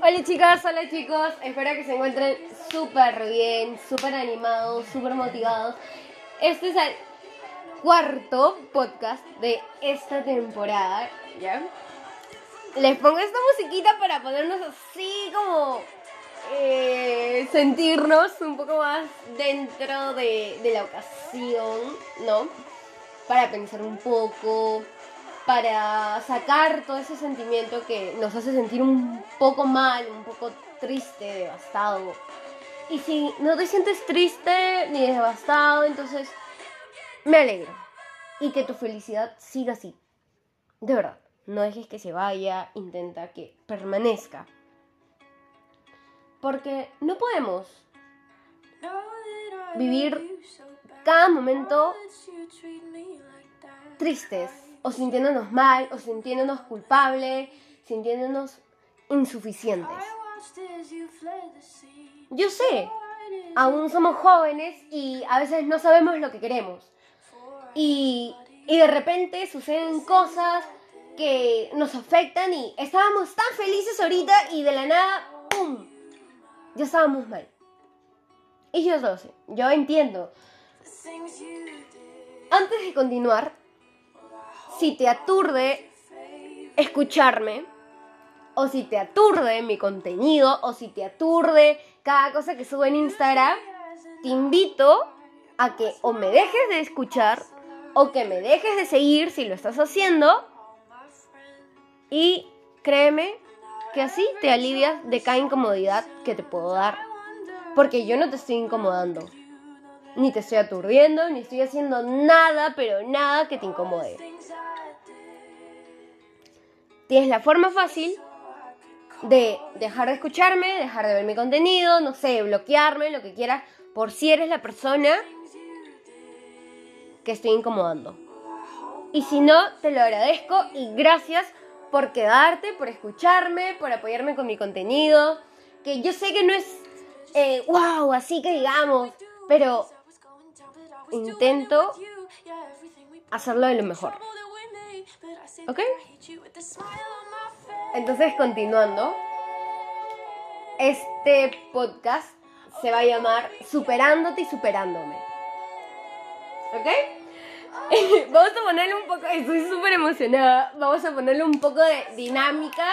Hola chicas, hola chicos, espero que se encuentren súper bien, súper animados, súper motivados. Este es el cuarto podcast de esta temporada, ¿ya? Les pongo esta musiquita para ponernos así como eh, sentirnos un poco más dentro de, de la ocasión, ¿no? Para pensar un poco, para sacar todo ese sentimiento que nos hace sentir un poco mal, un poco triste, devastado. Y si no te sientes triste ni devastado, entonces me alegro. Y que tu felicidad siga así. De verdad, no dejes que se vaya, intenta que permanezca. Porque no podemos vivir cada momento tristes o sintiéndonos mal, o sintiéndonos culpables, sintiéndonos insuficientes. Yo sé, aún somos jóvenes y a veces no sabemos lo que queremos. Y, y de repente suceden cosas que nos afectan y estábamos tan felices ahorita y de la nada, ¡pum! Ya estábamos mal. Y yo lo sé, yo entiendo. Antes de continuar, si te aturde escucharme, o si te aturde mi contenido, o si te aturde cada cosa que subo en Instagram, te invito a que o me dejes de escuchar, o que me dejes de seguir si lo estás haciendo, y créeme que así te alivias de cada incomodidad que te puedo dar. Porque yo no te estoy incomodando. Ni te estoy aturdiendo, ni estoy haciendo nada, pero nada que te incomode. Tienes la forma fácil de dejar de escucharme, dejar de ver mi contenido, no sé, bloquearme, lo que quieras, por si eres la persona que estoy incomodando. Y si no, te lo agradezco y gracias por quedarte, por escucharme, por apoyarme con mi contenido, que yo sé que no es eh, wow, así que digamos, pero intento hacerlo de lo mejor. ¿Ok? Entonces, continuando, este podcast se va a llamar Superándote y Superándome. ¿Ok? Vamos a ponerle un poco, estoy súper emocionada, vamos a ponerle un poco de dinámica,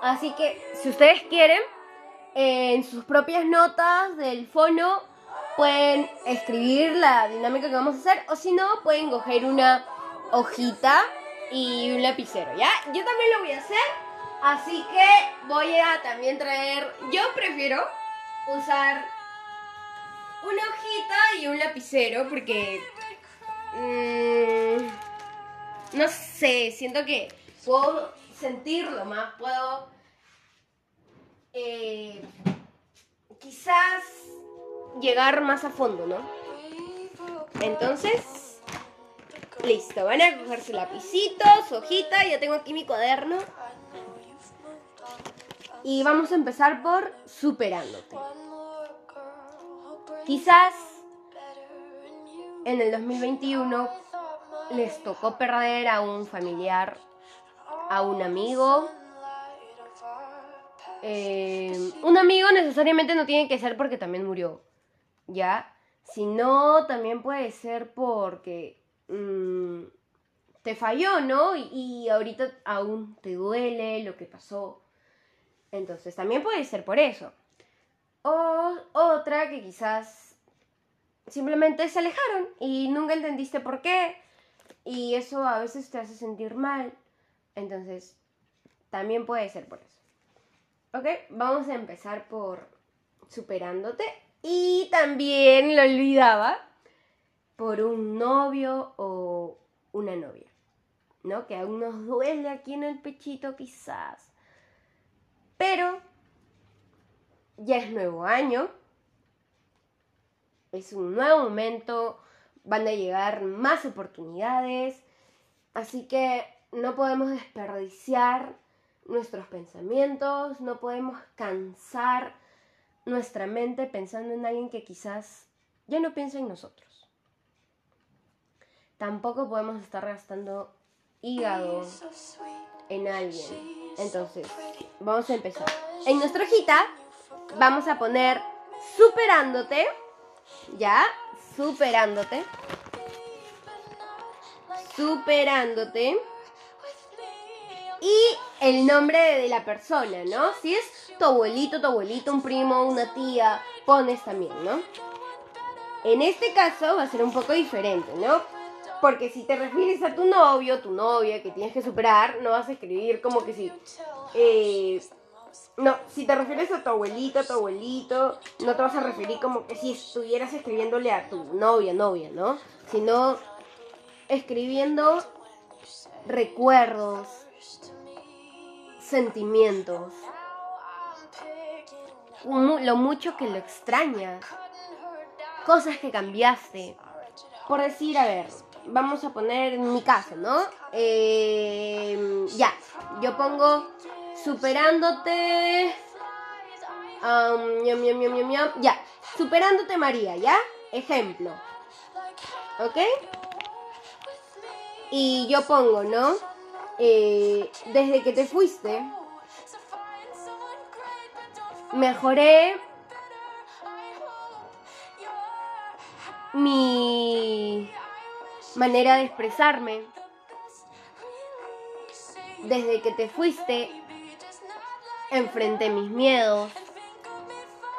así que si ustedes quieren, en sus propias notas del fono pueden escribir la dinámica que vamos a hacer, o si no, pueden coger una hojita y un lapicero, ¿ya? Yo también lo voy a hacer, así que voy a también traer, yo prefiero usar una hojita y un lapicero porque... Mmm, no sé, siento que puedo sentirlo más, puedo... Eh, quizás llegar más a fondo, ¿no? Entonces, Listo, van a coger su lapicito, su hojita, ya tengo aquí mi cuaderno. Y vamos a empezar por superándote. Quizás en el 2021 les tocó perder a un familiar, a un amigo. Eh, un amigo necesariamente no tiene que ser porque también murió, ¿ya? Sino también puede ser porque Mm, te falló, ¿no? Y, ahorita aún te duele lo que pasó. Entonces también puede ser por eso. O otra que quizás simplemente se alejaron y nunca entendiste por qué. Y eso a veces te hace sentir mal. Entonces, también puede ser por eso. Ok, vamos a empezar por superándote. Y también lo olvidaba por un novio o una novia, ¿no? Que aún nos duele aquí en el pechito quizás. Pero ya es nuevo año, es un nuevo momento, van a llegar más oportunidades, así que no podemos desperdiciar nuestros pensamientos, no podemos cansar nuestra mente pensando en alguien que quizás ya no piensa en nosotros tampoco podemos estar gastando hígado en alguien. Entonces, vamos a empezar. en nuestra hojita vamos a poner superándote, ¿ya? Superándote. Superándote. Y el nombre de la persona, ¿no? Si es tu abuelito, tu abuelito, un primo, una tía, pones también, ¿no? En este caso va a ser un poco diferente, ¿no? Porque si te refieres a tu novio, tu novia que tienes que superar, no vas a escribir como que si... Eh, no, si te refieres a tu abuelito, a tu abuelito, no te vas a referir como que si estuvieras escribiéndole a tu novia, novia, ¿no? Sino escribiendo recuerdos, sentimientos, lo mucho que lo extrañas, cosas que cambiaste. Por decir, a ver, vamos a poner mi caso, ¿no? Eh, ya, yo pongo superándote. ya, superándote María, ¿ya? Ejemplo. ¿Ok? Y yo pongo, ¿no? Eh, desde que te fuiste, mejoré mi manera de expresarme. Desde que te fuiste, enfrenté mis miedos.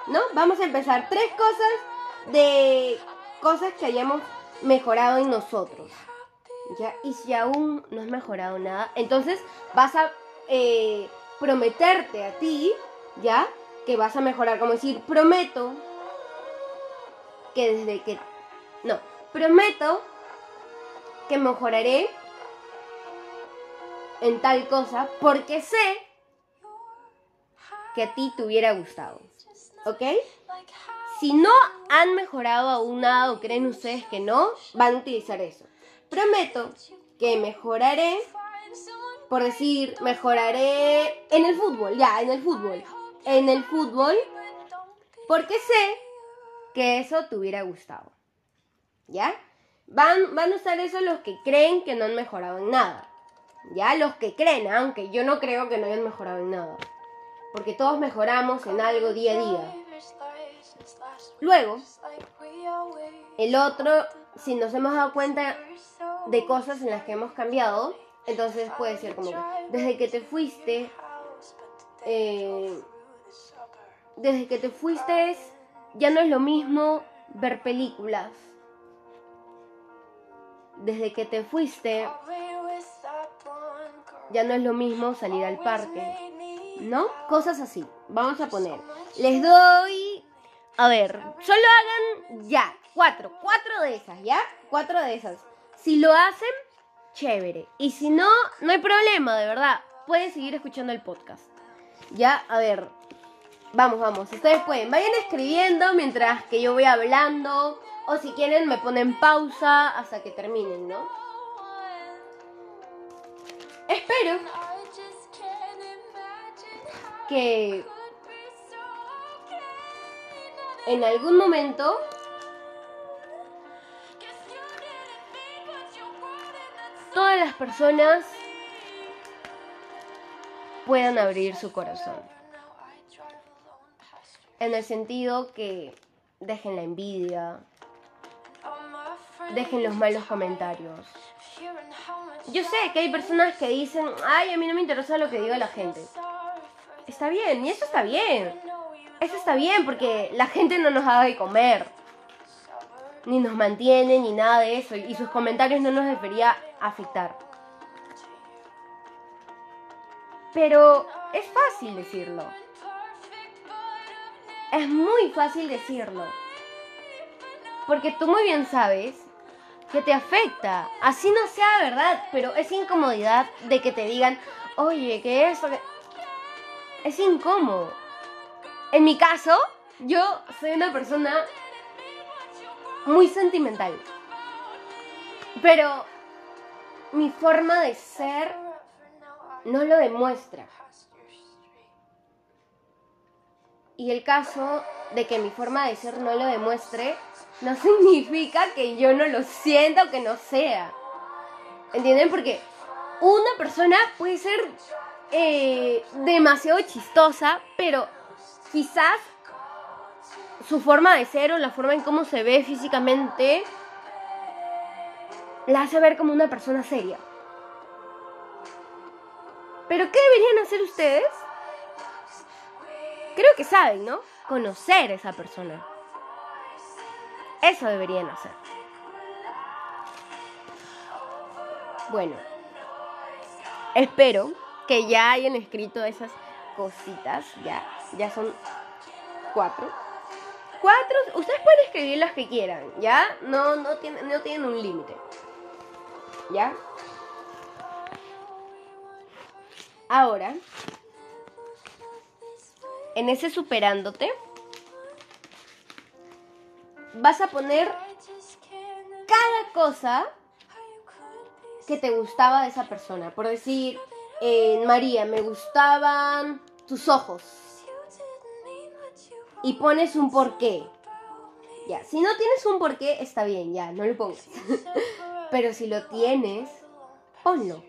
¿No? Vamos a empezar. Tres cosas de cosas que hayamos mejorado en nosotros. ¿Ya? Y si aún no has mejorado nada, entonces vas a eh, prometerte a ti, ¿ya? Que vas a mejorar. Como decir, prometo que desde que... No, prometo que mejoraré en tal cosa porque sé que a ti te hubiera gustado. ¿Ok? Si no han mejorado aún nada o creen ustedes que no, van a utilizar eso. Prometo que mejoraré, por decir, mejoraré en el fútbol, ya, en el fútbol. En el fútbol, porque sé que eso te hubiera gustado. ¿Ya? Van, van a usar eso los que creen que no han mejorado en nada. ¿Ya? Los que creen, aunque yo no creo que no hayan mejorado en nada porque todos mejoramos en algo día a día. Luego, el otro, si nos hemos dado cuenta de cosas en las que hemos cambiado, entonces puede ser como que desde que te fuiste, eh, desde que te fuiste ya no es lo mismo ver películas. Desde que te fuiste ya no es lo mismo salir al parque. ¿no? Cosas así. Vamos a poner. Les doy. A ver, solo hagan ya. Cuatro. Cuatro de esas, ¿ya? Cuatro de esas. Si lo hacen, chévere. Y si no, no hay problema, de verdad. Pueden seguir escuchando el podcast. Ya, a ver. Vamos, vamos. Ustedes pueden. Vayan escribiendo mientras que yo voy hablando. O si quieren, me ponen pausa hasta que terminen, ¿no? Espero que en algún momento todas las personas puedan abrir su corazón. En el sentido que dejen la envidia, dejen los malos comentarios. Yo sé que hay personas que dicen, ay, a mí no me interesa lo que diga la gente está bien, y eso está bien. Eso está bien porque la gente no nos da de comer, ni nos mantiene, ni nada de eso, y sus comentarios no nos debería afectar. Pero es fácil decirlo. Es muy fácil decirlo. Porque tú muy bien sabes que te afecta. Así no sea verdad, pero es incomodidad de que te digan, oye, que eso... Es incómodo. En mi caso, yo soy una persona muy sentimental. Pero mi forma de ser no lo demuestra. Y el caso de que mi forma de ser no lo demuestre no significa que yo no lo sienta o que no sea. ¿Entienden? Porque una persona puede ser eh, demasiado chistosa, pero quizás su forma de ser o la forma en cómo se ve físicamente la hace ver como una persona seria. Pero ¿qué deberían hacer ustedes? Creo que saben, ¿no? Conocer a esa persona. Eso deberían hacer. Bueno, espero que ya hayan escrito esas cositas. Ya, ya son cuatro. Cuatro, ustedes pueden escribir las que quieran, ¿ya? No, no, tienen, no tienen un límite. ¿Ya? Ahora, en ese superándote, vas a poner cada cosa que te gustaba de esa persona. Por decir, María, me gustaban tus ojos. Y pones un porqué. Ya, si no tienes un porqué, está bien, ya, no lo pongas. Pero si lo tienes, ponlo.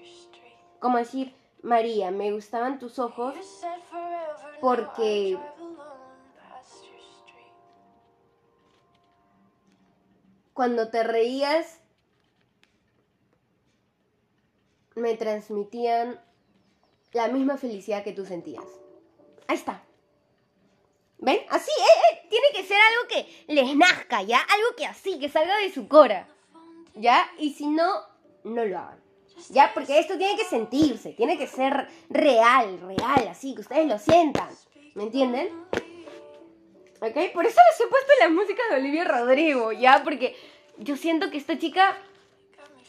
Como decir, María, me gustaban tus ojos porque cuando te reías me transmitían la misma felicidad que tú sentías. Ahí está. ¿Ven? Así, eh, eh, tiene que ser algo que les nazca, ¿ya? Algo que así, que salga de su cora. ¿Ya? Y si no, no lo hagan. ¿Ya? Porque esto tiene que sentirse, tiene que ser real, real, así, que ustedes lo sientan. ¿Me entienden? ¿Ok? Por eso les he puesto la música de Olivia Rodrigo, ¿ya? Porque yo siento que esta chica,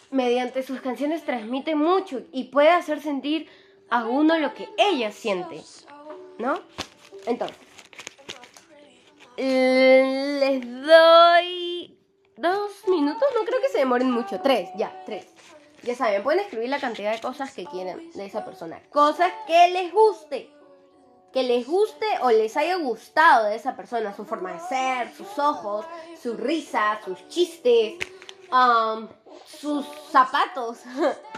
mediante sus canciones, transmite mucho y puede hacer sentir a uno lo que ella siente, ¿no? Entonces, les doy dos minutos, no creo que se demoren mucho, tres, ya, tres. Ya saben, pueden escribir la cantidad de cosas que quieren de esa persona. Cosas que les guste. Que les guste o les haya gustado de esa persona. Su forma de ser, sus ojos, su risa, sus chistes, um, sus zapatos.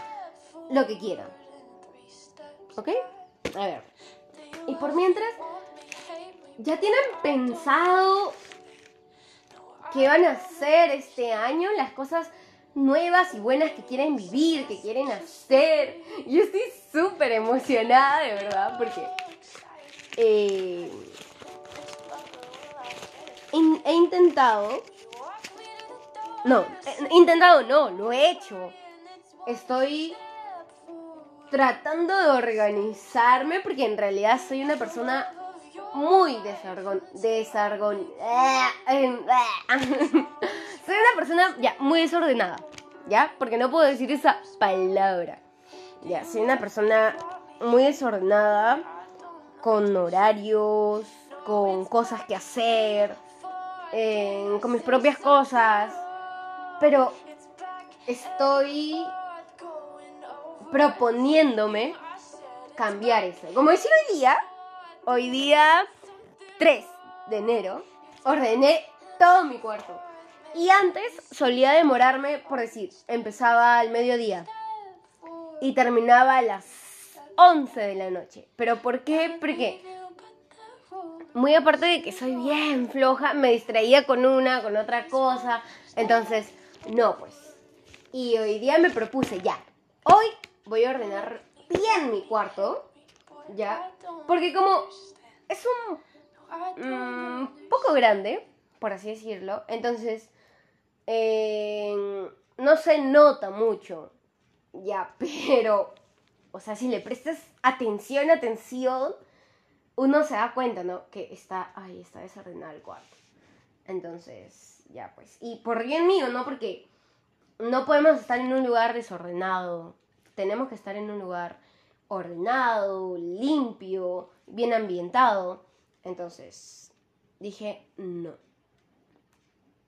Lo que quieran. ¿Ok? A ver. Y por mientras, ¿ya tienen pensado qué van a hacer este año? Las cosas nuevas y buenas que quieren vivir, que quieren hacer. Yo estoy súper emocionada, de verdad, porque eh, he intentado... No, he intentado no, lo he hecho. Estoy tratando de organizarme porque en realidad soy una persona muy desargon... desargon... soy una persona ya muy desordenada. ¿ya? Porque no puedo decir esa palabra. Ya, soy una persona muy desordenada, con horarios, con cosas que hacer, con mis propias cosas. Pero estoy proponiéndome cambiar eso. Como decir hoy día, hoy día 3 de enero, ordené todo mi cuarto. Y antes solía demorarme, por decir, empezaba al mediodía y terminaba a las 11 de la noche. ¿Pero por qué? Porque muy aparte de que soy bien floja, me distraía con una, con otra cosa. Entonces, no, pues. Y hoy día me propuse, ya, hoy voy a ordenar bien mi cuarto, ya, porque como es un mm, poco grande, por así decirlo, entonces no se nota mucho, ya, pero, o sea, si le prestas atención, atención, uno se da cuenta, ¿no? Que está, ay, está desordenado el cuarto. Entonces, ya pues. Y por bien mío, ¿no? Porque no podemos estar en un lugar desordenado. Tenemos que estar en un lugar ordenado, limpio, bien ambientado. Entonces, dije, no.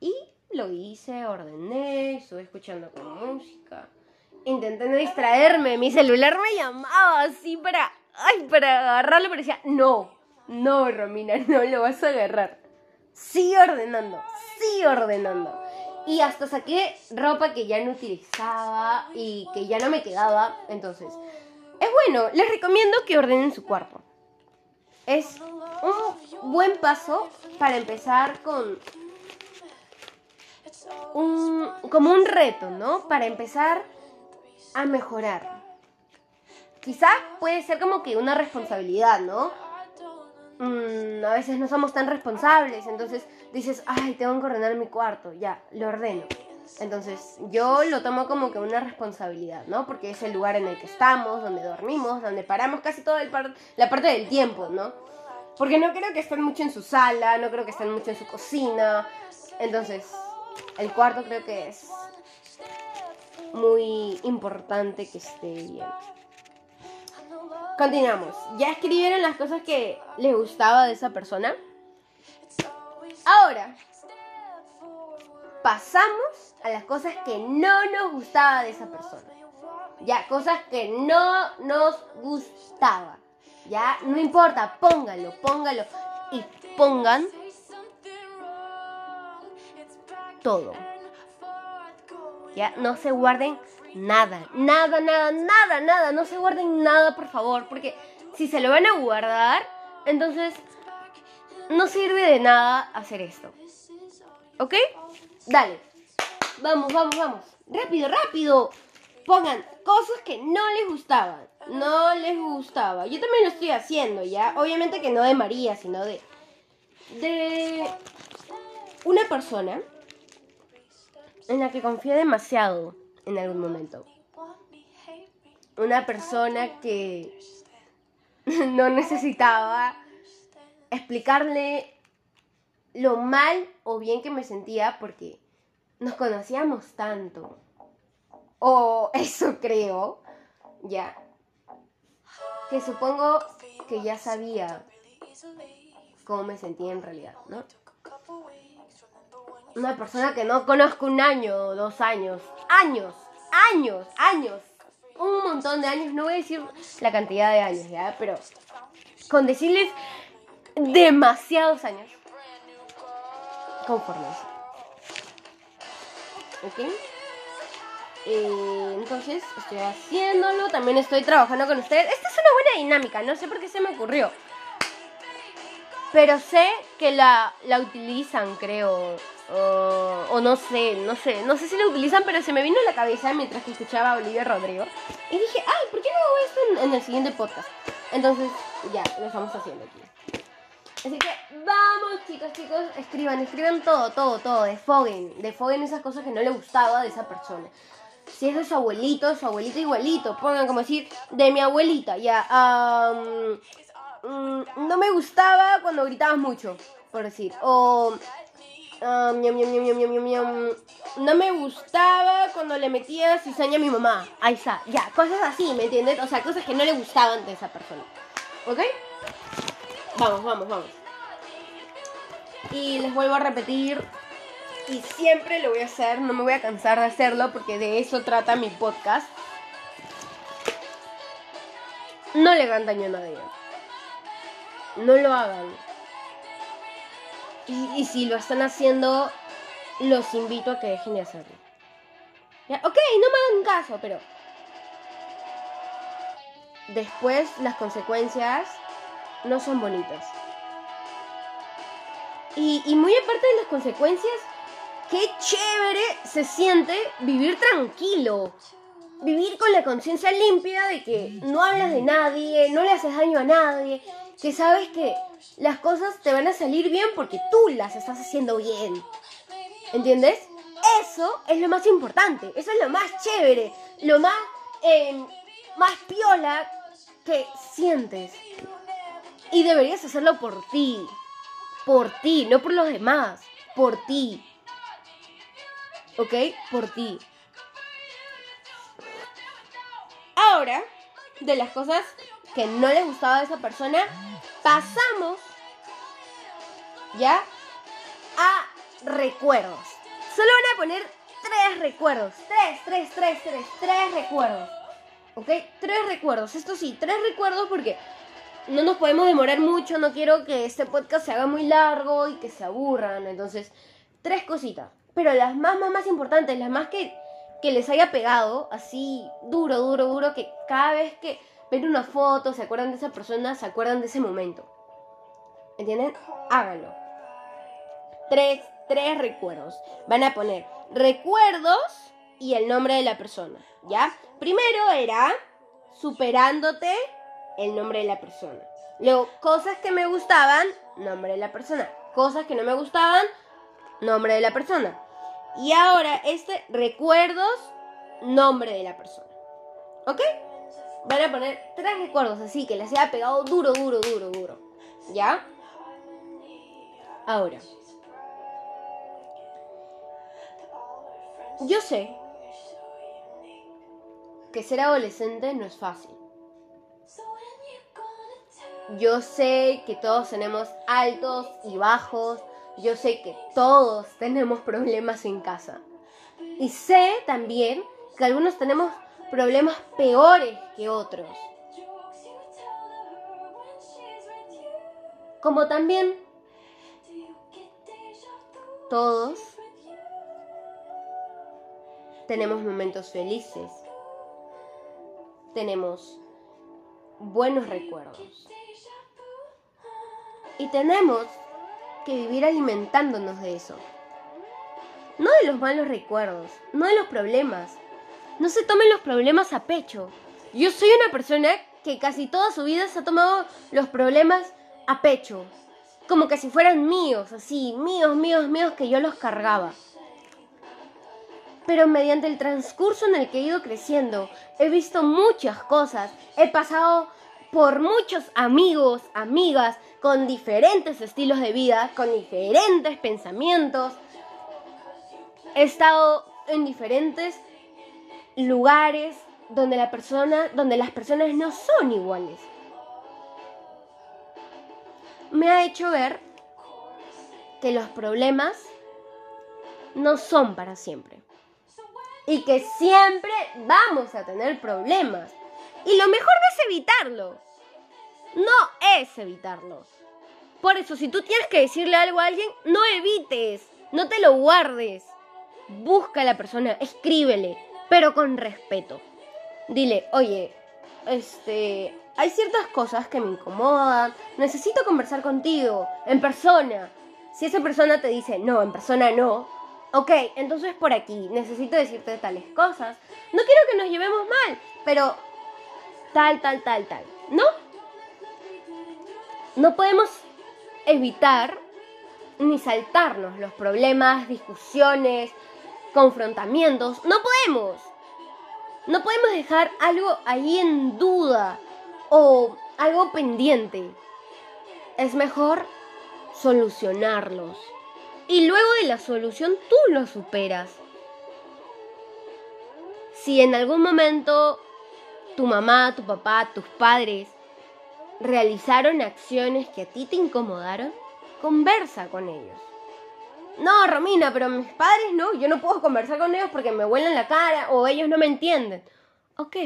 Y lo hice, ordené, estuve escuchando con música. Intenté no distraerme, mi celular me llamaba así para, ay, para agarrarlo, pero decía, no, no, Romina, no lo vas a agarrar. Sigue ordenando, sigue ordenando. Y hasta saqué ropa que ya no utilizaba y que ya no me quedaba. Entonces, es bueno, les recomiendo que ordenen su cuarto. Es un buen paso para empezar con un como un reto, ¿no? Para empezar a mejorar. Quizás puede ser como que una responsabilidad, ¿no? Mm, a veces no somos tan responsables, entonces dices, ay, tengo que ordenar mi cuarto, ya, lo ordeno. Entonces yo lo tomo como que una responsabilidad, ¿no? Porque es el lugar en el que estamos, donde dormimos, donde paramos casi toda la parte del tiempo, ¿no? Porque no creo que estén mucho en su sala, no creo que estén mucho en su cocina. Entonces, el cuarto creo que es muy importante que esté bien. Continuamos. ¿Ya escribieron las cosas que les gustaba de esa persona? Ahora, pasamos a las cosas que no nos gustaba de esa persona. Ya, cosas que no nos gustaba. Ya, no importa, póngalo, póngalo. Y pongan todo. Ya, no se guarden nada, nada, nada, nada, nada. No se guarden nada, por favor. Porque si se lo van a guardar, entonces no sirve de nada hacer esto. ¿Ok? Dale. Vamos, vamos, vamos. Rápido, rápido. Pongan cosas que no les gustaban. No les gustaba. Yo también lo estoy haciendo, ¿ya? Obviamente que no de María, sino de... De... Una persona en la que confié demasiado en algún momento. Una persona que no necesitaba explicarle lo mal o bien que me sentía porque nos conocíamos tanto. O eso creo, ya. Que supongo que ya sabía cómo me sentía en realidad, ¿no? Una persona que no conozco un año, dos años, años, años, años, un montón de años, no voy a decir la cantidad de años, ¿ya? Pero con decirles demasiados años conforme ¿Ok? Eh, entonces estoy haciéndolo, también estoy trabajando con ustedes. Esta es una buena dinámica, no sé por qué se me ocurrió. Pero sé que la, la utilizan, creo. O no sé, no sé. No sé si la utilizan, pero se me vino a la cabeza mientras que escuchaba a Olivia Rodrigo. Y dije, ay, ¿por qué no hago esto en el siguiente podcast? Entonces, ya, lo estamos haciendo aquí. Así que vamos, chicos, chicos, escriban, escriban todo, todo, todo, defoguen, defoguen esas cosas que no le gustaba de esa persona. Si es de su abuelito, su abuelito igualito, pongan como decir, de mi abuelita, ya, mm, no me gustaba cuando gritabas mucho, por decir, o no me gustaba cuando le metía cizaña a mi mamá. Ahí está, ya, cosas así, ¿me entiendes? O sea, cosas que no le gustaban de esa persona. ¿Ok? Vamos, vamos, vamos. Y les vuelvo a repetir, y siempre lo voy a hacer, no me voy a cansar de hacerlo porque de eso trata mi podcast. No le hagan daño a nadie. No lo hagan y, si lo están haciendo, los invito a que dejen de hacerlo. ¿Ya? Ok, no me hagan caso, pero después las consecuencias no son bonitas. Y, y, muy aparte de las consecuencias, qué chévere se siente vivir tranquilo. Vivir con la conciencia limpia de que no hablas de nadie, no le haces daño a nadie, que sabes que las cosas te van a salir bien porque tú las estás haciendo bien. ¿Entiendes? Eso es lo más importante, eso es lo más chévere, lo más, em, más piola que sientes. Y deberías hacerlo por ti, por ti, no por los demás, por ti. ¿Ok? Por ti. Ahora, de las cosas que no les gustaba de esa persona, pasamos ya a recuerdos. Solo van a poner tres recuerdos. Tres, tres, tres, tres, tres recuerdos. ¿Ok? Tres recuerdos. Esto sí, tres recuerdos porque no nos podemos demorar mucho. No quiero que este podcast se haga muy largo y que se aburran. Entonces, tres cositas. Pero las más, más, más importantes, las más que, que les haya pegado, así duro, duro, duro, que cada vez que ven una foto, se acuerdan de esa persona, se acuerdan de ese momento. ¿Entienden? Háganlo. Tres, tres recuerdos. Van a poner recuerdos y el nombre de la persona. ¿Ya? Primero era superándote el nombre de la persona. Luego, cosas que me gustaban, nombre de la persona. Cosas que no me gustaban, nombre de la persona. Y ahora este, recuerdos, nombre de la persona. ¿Ok? Van a poner tres recuerdos así, que les haya pegado duro, duro, duro, duro. ¿Ya? Ahora. Yo sé que ser adolescente no es fácil. Yo sé que todos tenemos altos y bajos. Yo sé que todos tenemos problemas en casa. Y sé también que algunos tenemos problemas peores que otros. Como también todos tenemos momentos felices, tenemos buenos recuerdos y tenemos que vivir alimentándonos de eso. No de los malos recuerdos, no de los problemas, no se tomen los problemas a pecho. Yo soy una persona que casi toda su vida se ha tomado los problemas a pecho. Como que si fueran míos, así, míos, míos, míos, que yo los cargaba. Pero mediante el transcurso en el que he ido creciendo, he visto muchas cosas. He pasado por muchos amigos, amigas, con diferentes estilos de vida, con diferentes pensamientos. He estado en diferentes lugares donde la persona, donde las personas no son iguales. Me ha hecho ver que los problemas no son para siempre. Y que siempre vamos a tener problemas. Y lo mejor no es evitarlo. No es evitarlo. Por eso, si tú tienes que decirle algo a alguien, no evites, no te lo guardes. Busca a la persona, escríbele, pero con respeto. Dile, oye, este, hay ciertas cosas que me incomodan, necesito conversar contigo, en persona. Si esa persona te dice, no, en persona no, ok, entonces por aquí, necesito decirte tales cosas. No quiero que nos llevemos mal, pero tal, tal, tal, tal, ¿no? No podemos evitar ni saltarnos los problemas, discusiones, confrontamientos. No podemos. No podemos dejar algo ahí en duda o algo pendiente. Es mejor solucionarlos. Y luego de la solución tú lo superas. Si en algún momento tu mamá, tu papá, tus padres realizaron acciones que a ti te incomodaron, conversa con ellos. No, Romina, pero mis padres no, yo no puedo conversar con ellos porque me huelen la cara o ellos no me entienden. Ok,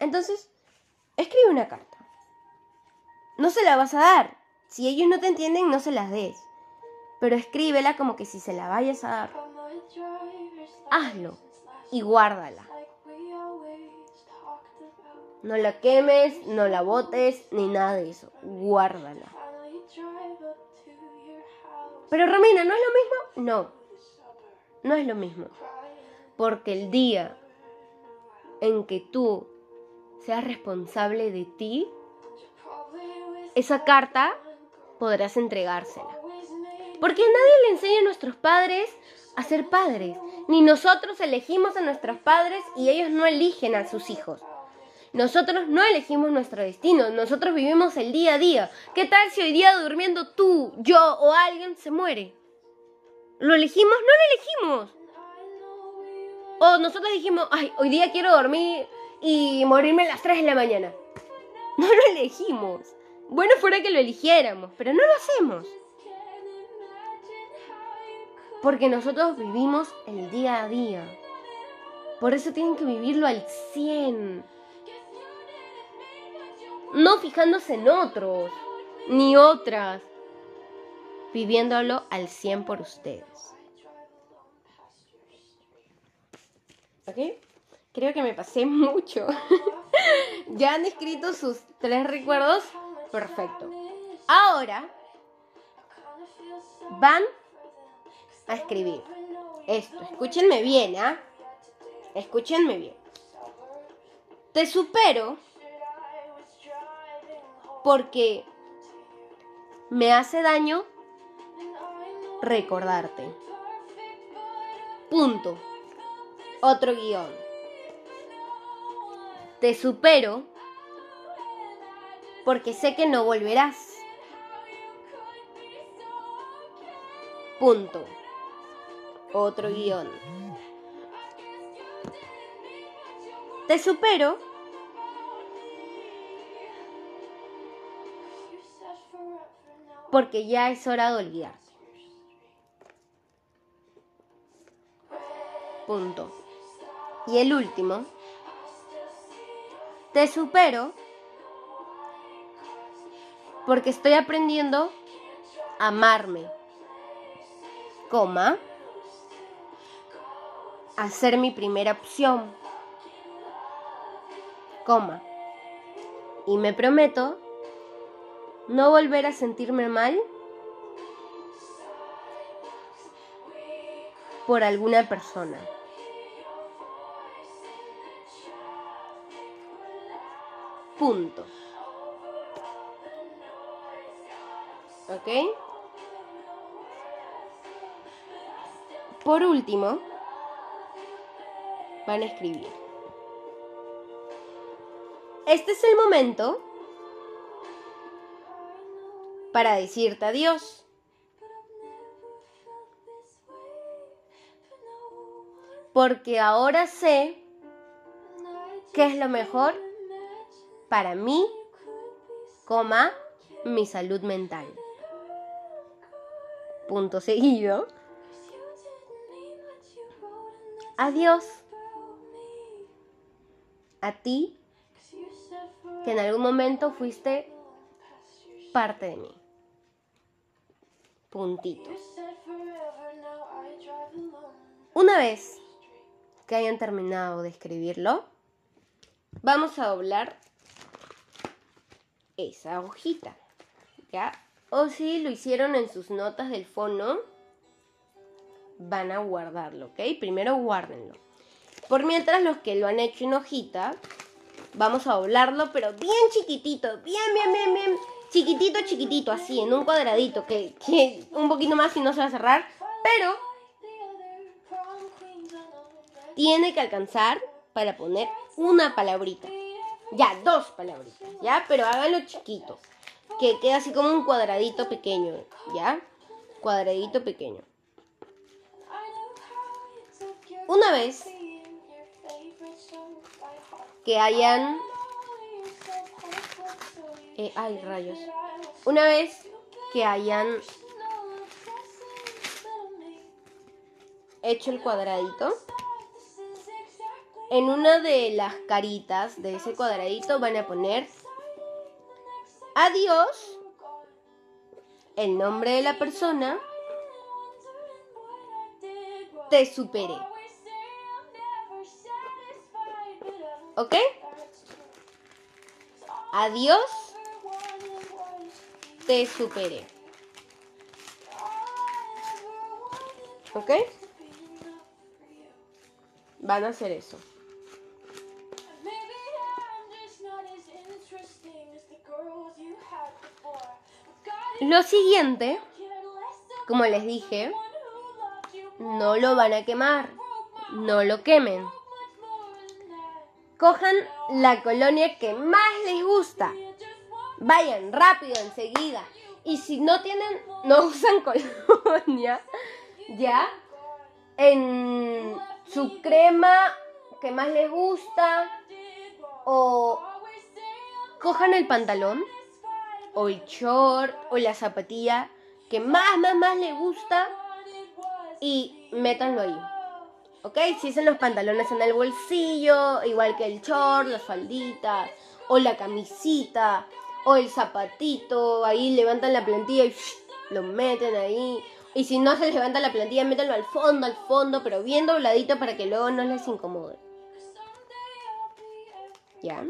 entonces, escribe una carta. No se la vas a dar. Si ellos no te entienden, no se las des. Pero escríbela como que si se la vayas a dar. Hazlo y guárdala. No la quemes, no la botes, ni nada de eso. Guárdala. Pero Romina, ¿no es lo mismo? No, no es lo mismo. Porque el día en que tú seas responsable de ti, esa carta podrás entregársela. Porque nadie le enseña a nuestros padres a ser padres. Ni nosotros elegimos a nuestros padres y ellos no eligen a sus hijos. Nosotros no elegimos nuestro destino, nosotros vivimos el día a día. ¿Qué tal si hoy día durmiendo tú, yo o alguien se muere? ¿Lo elegimos? No lo elegimos. O nosotros dijimos, ay, hoy día quiero dormir y morirme a las 3 de la mañana. No lo elegimos. Bueno fuera que lo eligiéramos, pero no lo hacemos. Porque nosotros vivimos el día a día. Por eso tienen que vivirlo al 100 no fijándose en otros, ni otras, viviéndolo al 100 por ustedes. ¿Ok? Creo que me pasé mucho. ya han escrito sus tres recuerdos. Perfecto. Ahora van a escribir esto. Escúchenme bien, ¿ah? Escúchenme bien. Te supero porque me hace daño recordarte. Punto. Otro guion. Te supero porque sé que no volverás. Punto. Otro guion. Te supero porque ya es hora de olvidarte. Punto. Y el último. Te supero porque estoy aprendiendo a amarme, coma, a ser mi primera opción, coma, y me prometo no volver a sentirme mal por alguna persona. Punto. ¿Ok? Por último, van a escribir. Este es el momento para decirte adiós. Porque ahora sé qué es lo mejor para mí, coma, mi salud mental punto seguido. Adiós. A ti, que en algún momento fuiste parte de mí. Puntito. Una vez que hayan terminado de escribirlo, vamos a doblar esa hojita. ¿Ya? O si lo hicieron en sus notas del fono, van a guardarlo, ¿ok? Primero guárdenlo. Por mientras los que lo han hecho en hojita, vamos a doblarlo, pero bien chiquitito, bien, bien, bien, bien, chiquitito, chiquitito, así, en un cuadradito, que, un poquito más y no se va a cerrar, pero tiene que alcanzar para poner una palabrita. Ya, dos palabritas, ¿ya? Pero háganlo chiquito que queda así como un cuadradito pequeño, ¿ya? Cuadradito pequeño. Una vez que hayan... Eh, ay, rayos. Una vez que hayan hecho el cuadradito, en una de las caritas de ese cuadradito van a poner Adiós. El nombre de la persona. Te superé. ¿Ok? Adiós. Te superé. ¿Ok? Van a hacer eso. Lo siguiente, como les dije, no lo van a quemar, no lo quemen. Cojan la colonia que más les gusta. Vayan rápido, enseguida. Y si no tienen, no usan colonia, ya, en su crema que más les gusta, o cojan el pantalón o el short o la zapatilla que más, más, más le gusta y métanlo ahí. ¿Ok? Si hacen los pantalones en el bolsillo, igual que el short, las falditas, o la camisita, o el zapatito, ahí levantan la plantilla y lo meten ahí. Y si no se levanta la plantilla, métanlo al fondo, al fondo, pero bien dobladito para que luego no les incomode. ¿Ya?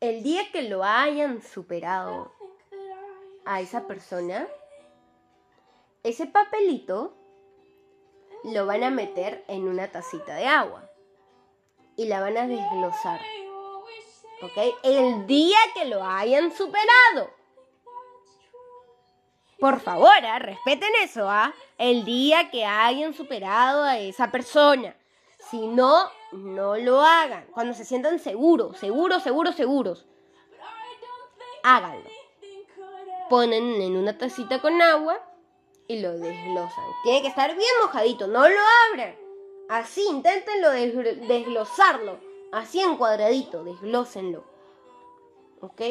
el día que lo hayan superado a esa persona, ese papelito lo van a meter en una tacita de agua y la van a desglosar. El día que lo hayan superado. Por favor, ¿ah? respeten eso, ¿ah? El día que hayan superado a esa persona. Si no, no lo hagan. Cuando se sientan seguros, seguros, seguros, seguros. Háganlo. Ponen en una tacita con agua y lo desglosan. Tiene que estar bien mojadito, no lo abran. Así, inténtenlo desglosarlo. Así en cuadradito, desglósenlo. ¿Ok?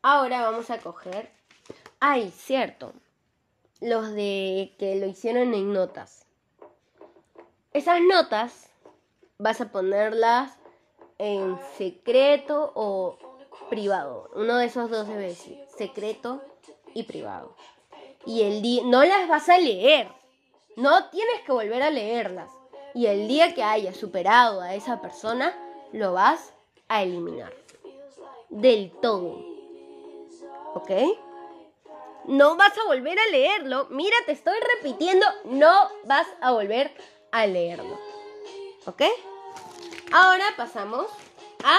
Ahora vamos a coger. Ay, cierto. Los de que lo hicieron en notas. Esas notas vas a ponerlas en secreto o privado. Uno de esos dos debe decir. Secreto y privado. Y el día, no las vas a leer, no tienes que volver a leerlas. Y el día que hayas superado a esa persona, lo vas a eliminar. Del todo. ¿Ok? No vas a volver a leerlo. Mira, te estoy repitiendo, no vas a volver a leerlo. ¿Ok? Ahora pasamos a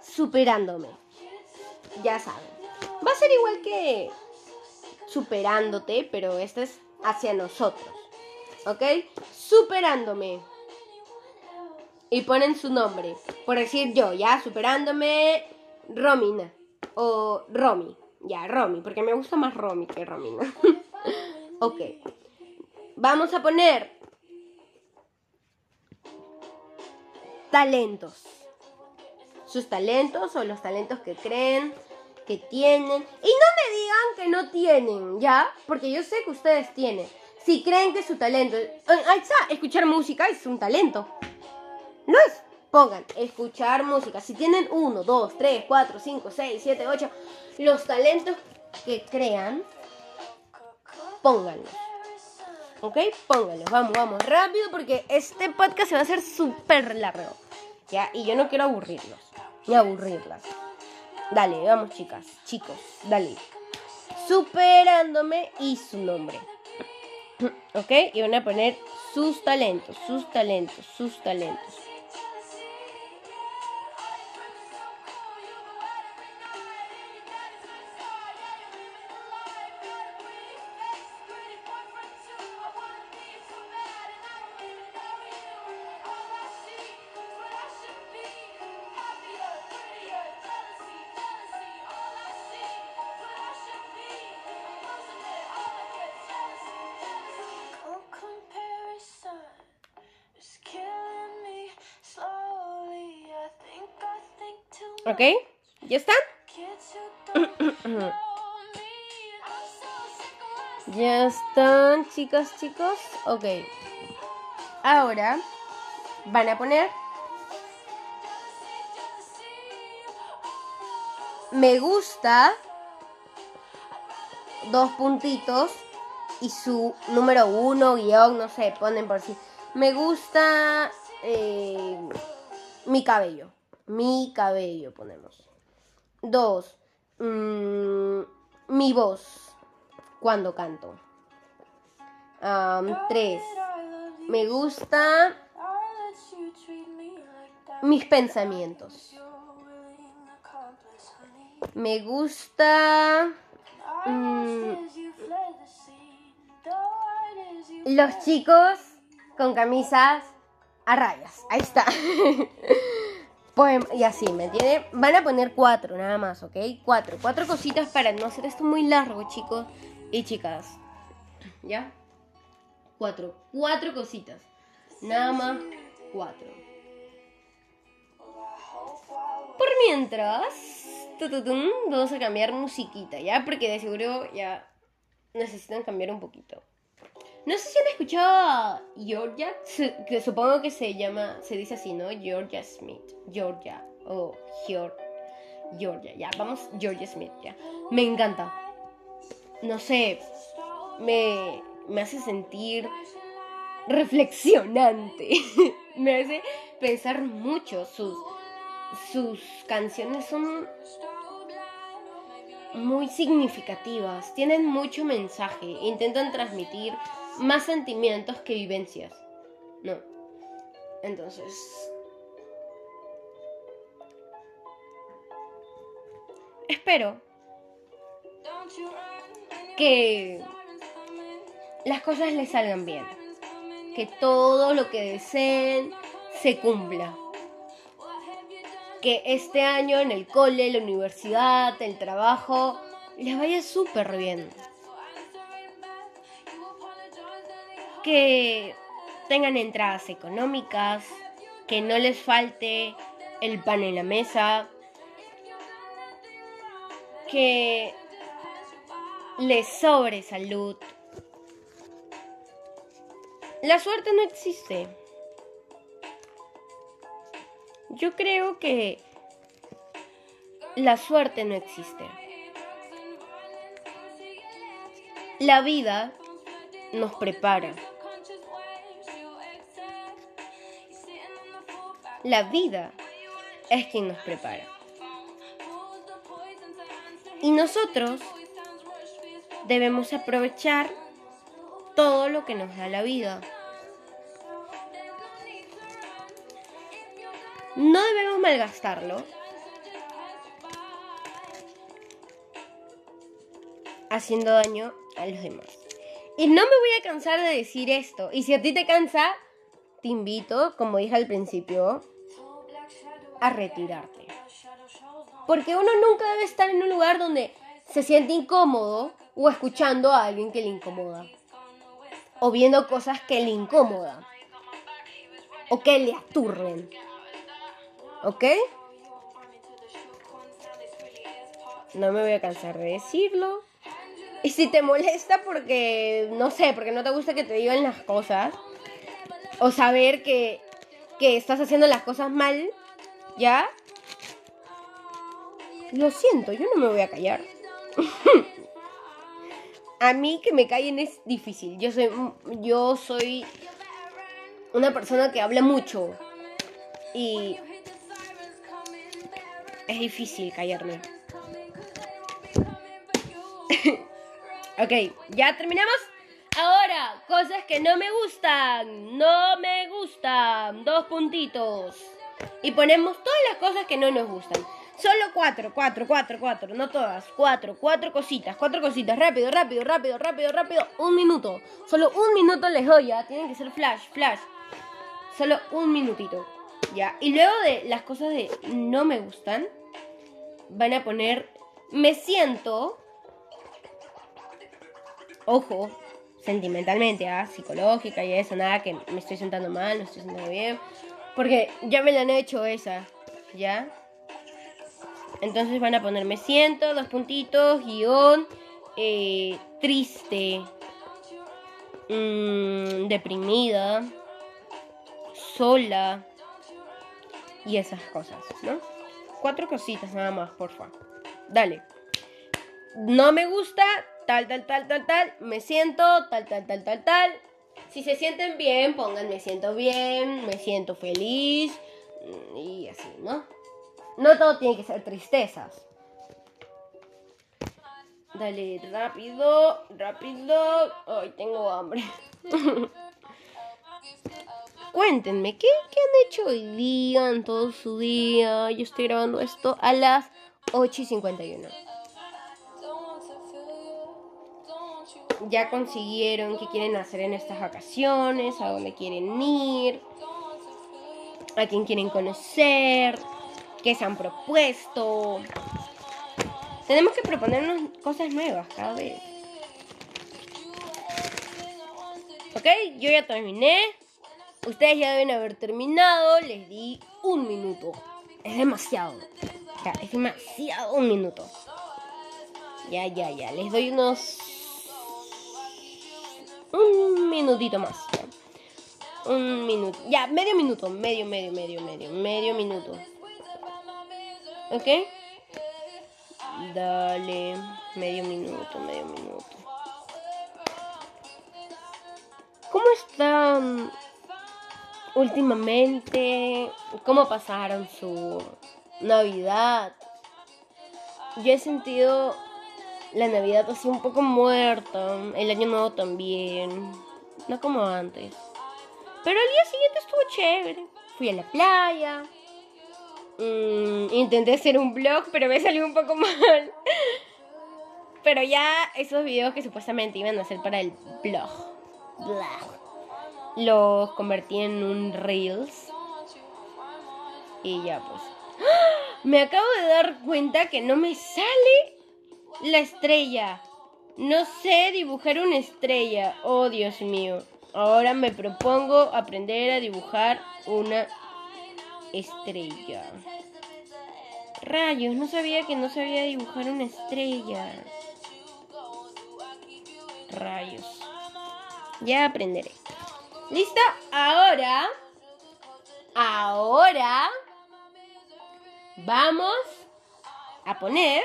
superándome. Ya saben. Va a ser igual que superándote, pero esto es hacia nosotros. ¿Ok? Superándome. Y ponen su nombre. Por decir yo, ya, superándome Romina. O Romy. Ya, Romy, porque me gusta más Romy que Romina. ok. Vamos a poner talentos. Sus talentos o los talentos que creen que tienen. Y no me digan que no tienen, ¿ya? Porque yo sé que ustedes tienen. Si creen que su talento... Está, escuchar música es un talento. No es... Pongan, escuchar música. Si tienen uno, dos, tres, cuatro, cinco, seis, siete, ocho, los talentos que crean, pónganlos. ¿Ok? Pónganlos. Vamos, vamos, rápido porque este podcast se va a hacer súper largo. ¿Ya? Y yo no quiero aburrirlos. Ni aburrirlas. Dale, vamos chicas, chicos, dale. Superándome y su nombre. ¿Ok? Y van a poner sus talentos, sus talentos, sus talentos. ¿Ok? ¿Ya están? ¿Ya están, chicas, chicos? Ok. Ahora van a poner me gusta dos puntitos y su número uno guion, no sé, ponen por si. Me gusta eh, mi cabello mi cabello ponemos. Dos, mm, mi voz cuando canto. tres, me gusta mis pensamientos. Me gusta mm, los chicos con camisas a rayas. Ahí está. y así, ¿me entienden? Van a poner cuatro nada más, ¿ok? Cuatro, cuatro cositas para no hacer esto muy largo, chicos y chicas. ¿Ya? Cuatro, cuatro cositas. Nada más cuatro. Por mientras, vamos a cambiar musiquita, ¿ya? Porque de seguro ya necesitan cambiar un poquito. No sé si han escuchado Georgia, que supongo que se llama, se dice así, ¿no? Georgia Smith. Georgia o Georgia, ya, vamos, Georgia Smith, ya. Me encanta. No sé, me, me hace sentir reflexionante. me hace pensar mucho sus, sus canciones son muy significativas, tienen mucho mensaje, intentan transmitir más sentimientos que vivencias. No. Entonces... Espero que las cosas les salgan bien. Que todo lo que deseen se cumpla. Que este año en el cole, la universidad, el trabajo, les vaya súper bien. Que tengan entradas económicas, que no les falte el pan en la mesa, que les sobre salud. La suerte no existe. Yo creo que la suerte no existe. La vida nos prepara. La vida es quien nos prepara. Y nosotros debemos aprovechar todo lo que nos da la vida. No debemos malgastarlo. Haciendo daño a los demás. Y no me voy a cansar de decir esto. Y si a ti te cansa, te invito, como dije al principio, a retirarte. Porque uno nunca debe estar en un lugar donde se siente incómodo o escuchando a alguien que le incomoda. O viendo cosas que le incomodan. O que le aturren. ¿Ok? No me voy a cansar de decirlo. Y si te molesta porque, no sé, porque no te gusta que te digan las cosas, o saber que, que estás haciendo las cosas mal, ¿ya? Lo siento, yo no me voy a callar. a mí que me callen es difícil. Yo soy, yo soy una persona que habla mucho. Y es difícil callarme. ok, ya terminamos. Ahora, cosas que no me gustan. No me gustan. Dos puntitos. Y ponemos todas las cosas que no nos gustan. Solo cuatro, cuatro, cuatro, cuatro, no todas. Cuatro, cuatro cositas, cuatro cositas. Rápido, rápido, rápido, rápido, rápido. Un minuto. Solo un minuto les doy ya. Tienen que ser flash, flash. Solo un minutito. Ya. Y luego de las cosas de no me gustan, van a poner me siento. Ojo, sentimentalmente, ¿ah? psicológica y eso, nada que me estoy sentando mal, no estoy sentando bien. Porque ya me la han hecho esa, ¿ya? Entonces van a poner me siento, dos puntitos, guion, eh, triste, mmm, deprimida, sola y esas cosas, ¿no? Cuatro cositas nada más, porfa. Dale. No me gusta, tal, tal, tal, tal, tal. Me siento, tal, tal, tal, tal, tal. Si se sienten bien, pongan me siento bien, me siento feliz y así, ¿no? No todo tiene que ser tristezas. Dale, rápido, rápido. Ay, tengo hambre. Cuéntenme, ¿qué, ¿qué, han hecho hoy día, en todo su día? Yo estoy grabando esto a las 8 y 51. Ya consiguieron qué quieren hacer en estas vacaciones, a dónde quieren ir, a quién quieren conocer que se han propuesto. Tenemos que proponernos cosas nuevas cada vez. Ok, yo ya terminé. Ustedes ya deben haber terminado. Les di un minuto. Es demasiado. Es demasiado un minuto. Ya, ya, ya. Les doy unos... Un minutito más. Un minuto. Ya, medio minuto. Medio, medio, medio, medio. Medio minuto. ¿Ok? Dale, medio minuto, medio minuto. ¿Cómo están últimamente? ¿Cómo pasaron su Navidad. Yo he sentido la Navidad así un poco muerta, el Año Nuevo también, no como antes. Pero el día siguiente estuvo chévere. Fui a la playa. Mm, intenté hacer un blog, pero me salió un poco mal. Pero ya esos videos que supuestamente iban a ser para el blog, los convertí en un Reels. Y ya pues. ¡Ah! Me acabo de dar cuenta que no me sale la estrella. No sé dibujar una estrella. Oh, Dios mío. Ahora me propongo aprender a dibujar una estrella. Rayos, no sabía que no sabía dibujar una estrella. Rayos. Ya aprenderé. ¿Listo? Ahora. Ahora. Vamos a poner.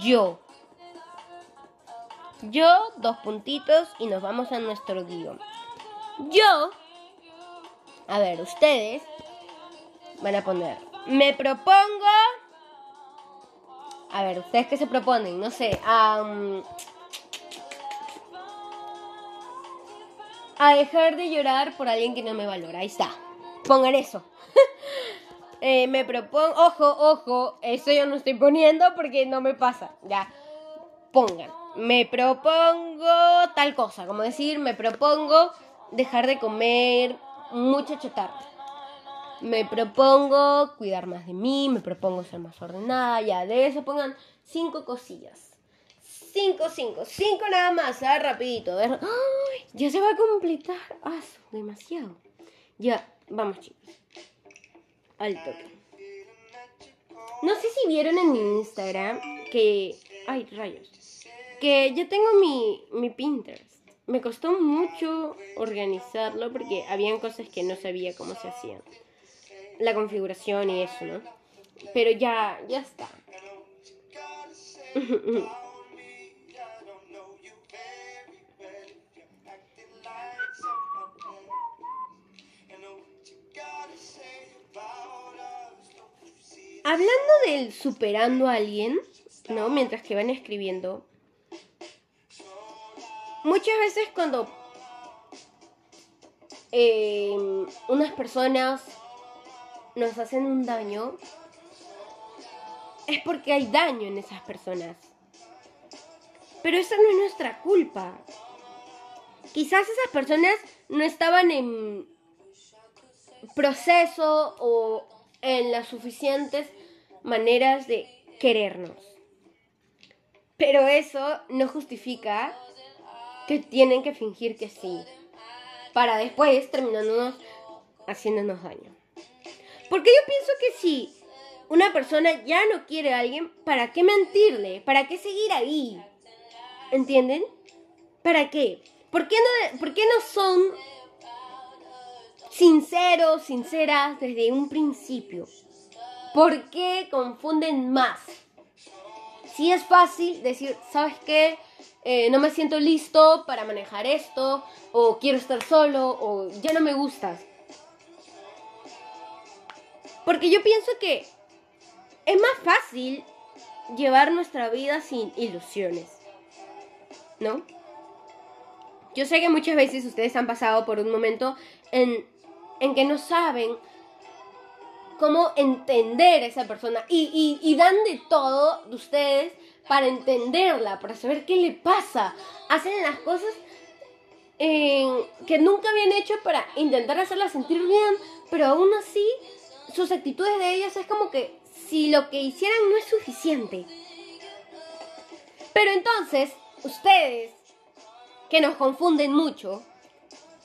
Yo. Yo, dos puntitos y nos vamos a nuestro guion. Yo. A ver, ustedes van a poner. Me propongo. A ver, ustedes qué se proponen, no sé. a dejar de llorar por alguien que no me valora. Ahí está. Pongan eso. Eh, me propongo. Ojo, ojo. Eso yo no estoy poniendo porque no me pasa. Ya. Pongan. Me propongo tal cosa. Como decir, me propongo dejar de comer mucha chatarra me propongo cuidar más de mí, me propongo ser más ordenada, ya de eso pongan cinco cosillas. Cinco, cinco, cinco nada más, ah, rapidito. ¡Ay! Ya se va a completar. Ah, demasiado. Ya, vamos chicos. Al toque. No sé si vieron en mi Instagram que... Ay, rayos. Que yo tengo mi, mi Pinterest. Me costó mucho organizarlo porque habían cosas que no sabía cómo se hacían la configuración y eso, ¿no? Pero ya, ya está. superando a alguien, ¿no? Mientras que van escribiendo, muchas veces cuando eh, unas personas nos hacen un daño, es porque hay daño en esas personas. Pero esa no es nuestra culpa. Quizás esas personas no estaban en proceso o en las suficientes maneras de querernos. Pero eso no justifica que tienen que fingir que sí, para después terminándonos haciéndonos daño. Porque yo pienso que si una persona ya no quiere a alguien, ¿para qué mentirle? ¿Para qué seguir ahí? ¿Entienden? ¿Para qué? ¿Por qué no, por qué no son sinceros, sinceras desde un principio? ¿Por qué confunden más? Si es fácil decir, ¿sabes qué? Eh, no me siento listo para manejar esto, o quiero estar solo, o ya no me gustas. Porque yo pienso que es más fácil llevar nuestra vida sin ilusiones. ¿No? Yo sé que muchas veces ustedes han pasado por un momento en, que no saben cómo entender a esa persona y, y, dan de todo de ustedes para entenderla, para saber qué le pasa. Hacen las cosas eh, que nunca habían hecho para intentar hacerla sentir bien, pero aún así sus actitudes de ellas es como que si lo que hicieran no es suficiente. Pero entonces, ustedes, que nos confunden mucho,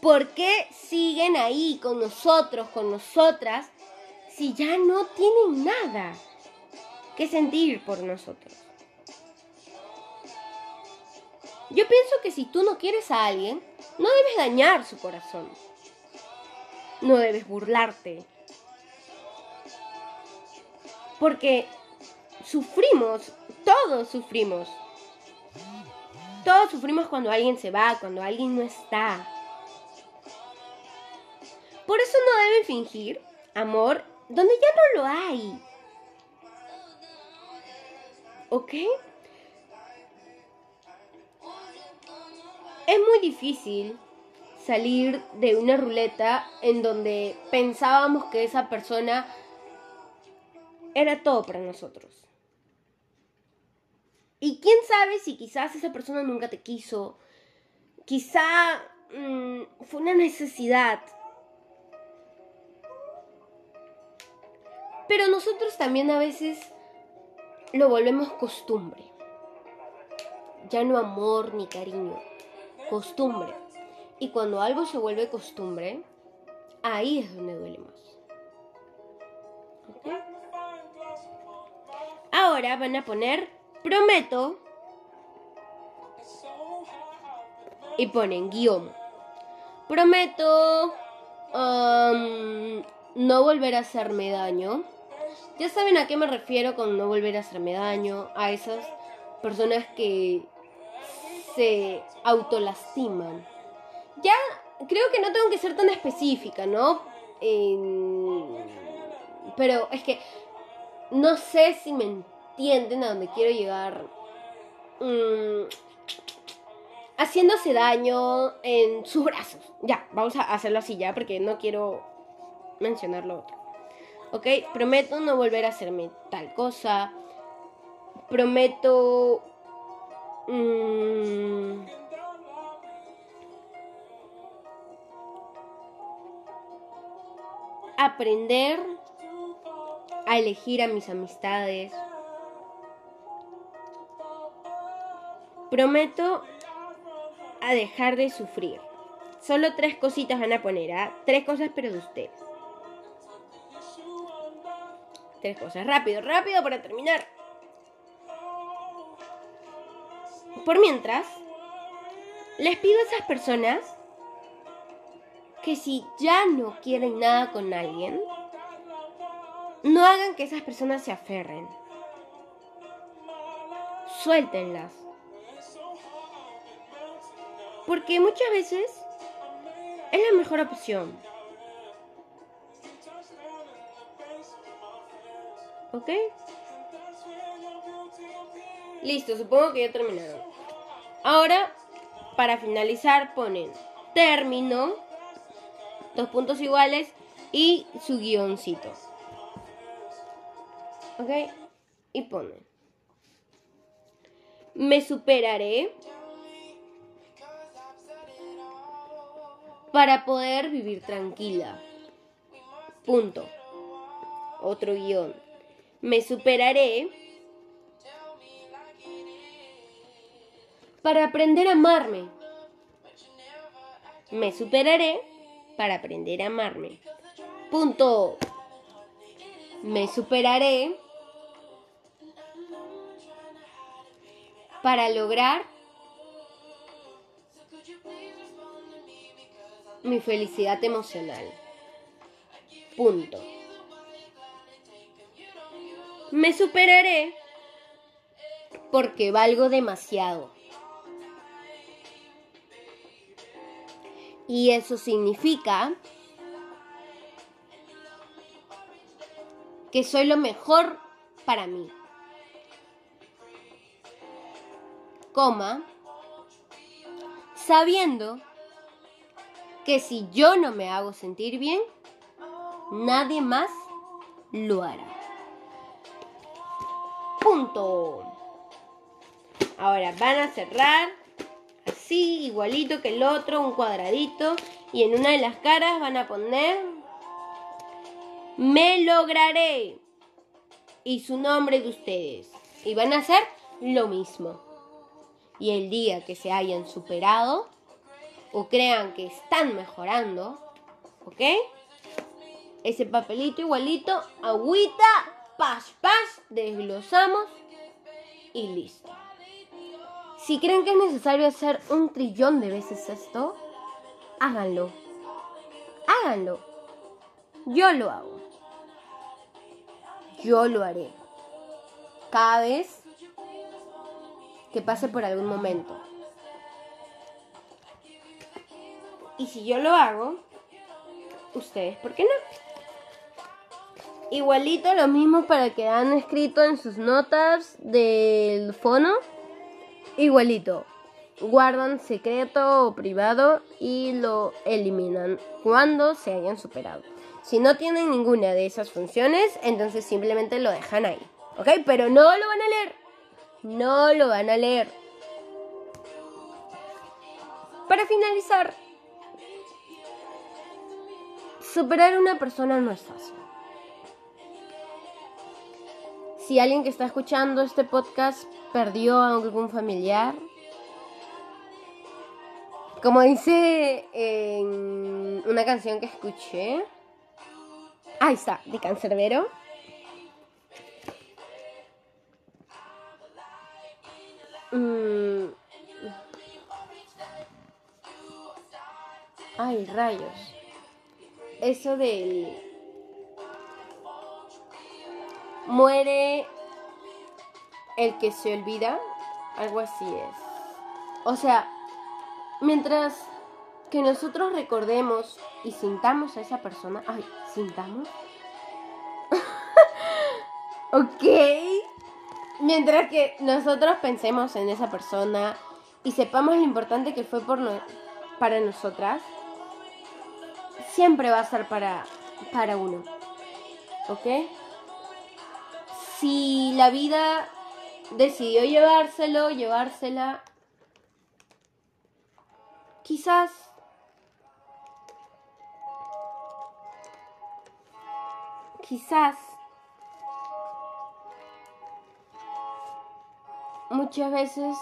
¿por qué siguen ahí con nosotros, con nosotras, si ya no tienen nada que sentir por nosotros? Yo pienso que si tú no quieres a alguien, no debes dañar su corazón. No debes burlarte, porque sufrimos, todos sufrimos. Todos sufrimos cuando alguien se va, cuando alguien no está. Por eso no deben fingir amor donde ya no lo hay. ¿Ok? Es muy difícil salir de una ruleta en donde pensábamos que esa persona era todo para nosotros. Y quién sabe si quizás esa persona nunca te quiso, quizá mm, fue una necesidad. Pero nosotros también a veces lo volvemos costumbre. Ya no amor ni cariño, costumbre. Y cuando algo se vuelve costumbre, ahí es donde duele más. Ahora van a poner prometo y ponen guion. Prometo um, no volver a hacerme daño. Ya saben a qué me refiero con no volver a hacerme daño. A esas personas que se autolastiman ya creo que no tengo que ser tan específica, ¿no? pero es que no sé si me entienden a dónde quiero llegar. Mm, haciéndose daño en sus brazos. Ya, vamos a hacerlo así ya porque no quiero mencionarlo otro. ¿Ok? Prometo no volver a hacerme tal cosa. Prometo... Mmm, aprender a elegir a mis amistades. Prometo a dejar de sufrir. Solo tres cositas van a poner, ¿ah? Tres cosas, pero de ustedes. Tres cosas. Rápido, rápido para terminar. Por mientras, les pido a esas personas que si ya no quieren nada con alguien, no hagan que esas personas se aferren. Suéltenlas. Porque muchas veces es la mejor opción. ¿Ok? Listo, supongo que ya terminaron. Ahora, para finalizar, ponen término dos puntos iguales y su guioncito. ¿Ok? Y pone. Me superaré para poder vivir tranquila. Punto. Otro guion. Me superaré para aprender a amarme. Me superaré para aprender a amarme. Punto. Me superaré para lograr mi felicidad emocional. Punto. Me superaré porque valgo demasiado. Y eso significa que soy lo mejor para mí. Coma, sabiendo que si yo no me hago sentir bien, nadie más lo hará. Punto. Ahora van a cerrar así, igualito que el otro, un cuadradito. Y en una de las caras van a poner, me lograré. Y su nombre de ustedes. Y van a hacer lo mismo. Y el día que se hayan superado o crean que están mejorando, ¿ok? Ese papelito igualito, agüita, paz, paz, desglosamos y listo. Si creen que es necesario hacer un trillón de veces esto, háganlo. Háganlo. Yo lo hago. Yo lo haré. Cada vez que pase por algún momento. Y si yo lo hago, ustedes, ¿por qué no? Igualito lo mismo para que han escrito en sus notas del fono. Igualito. Guardan secreto o privado y lo eliminan cuando se hayan superado. Si no tienen ninguna de esas funciones, entonces simplemente lo dejan ahí. ¿Ok? Pero no lo van a leer. No lo van a leer. Para finalizar, superar a una persona no es fácil. Si alguien que está escuchando este podcast perdió a algún familiar, como dice en una canción que escuché, ahí está, de Cancerbero. Mm. Ay, rayos. Eso del... Muere el que se olvida. Algo así es. O sea, mientras que nosotros recordemos y sintamos a esa persona. Ay, sintamos. ok. Mientras que nosotros pensemos en esa persona y sepamos lo importante que fue por para nosotras, siempre va a ser para, para uno. ¿Ok? Si la vida decidió llevárselo, llevársela, quizás quizás muchas veces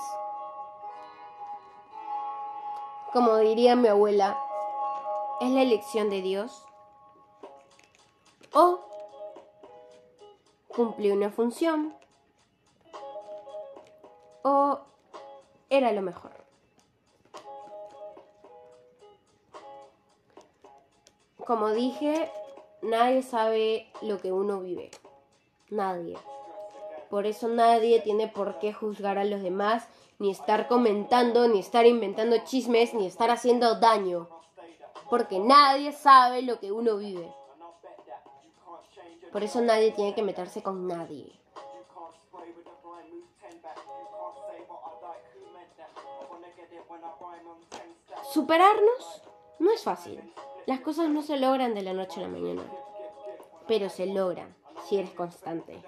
como diría mi abuela es la elección de Dios. O cumplió una función o era lo mejor. Como dije, nadie sabe lo que uno vive. Nadie. Por eso nadie tiene por qué juzgar a los demás, ni estar comentando, ni estar inventando chismes, ni estar haciendo daño porque nadie sabe lo que uno vive. Por eso nadie tiene que meterse con nadie. Superarnos no es fácil. Las cosas no se logran de la noche a la mañana. Pero se logran si eres constante.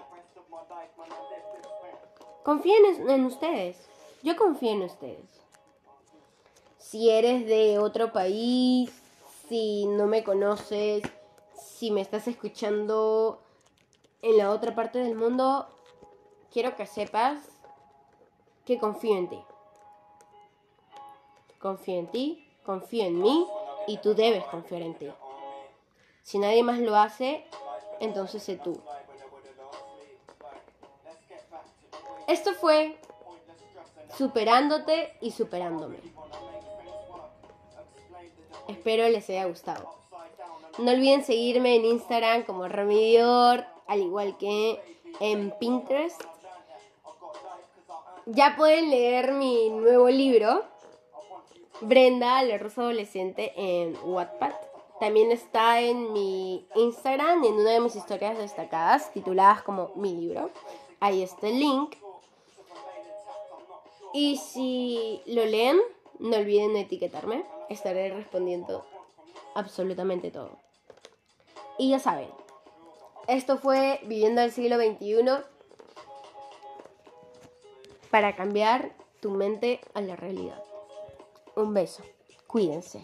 Confíen en ustedes. Yo confío en ustedes. Si eres de otro país, si no me conoces, si me estás escuchando en la otra parte del mundo, quiero que sepas que confío en ti. Confío en ti, confío en mí y tú debes confiar en ti. Si nadie más lo hace, entonces sé tú. Esto fue superándote y superándome. Espero les haya gustado. No olviden seguirme en Instagram como Remedior, al igual que en Pinterest. Ya pueden leer mi nuevo libro, Brenda, la rosa adolescente, en Wattpad. También está en mi Instagram, en una de mis historias destacadas, tituladas como Mi libro. Ahí está el link. Y si lo leen, no olviden etiquetarme estaré respondiendo absolutamente todo. Y ya saben, esto fue Viviendo el siglo XXI para cambiar tu mente a la realidad. Un beso, cuídense.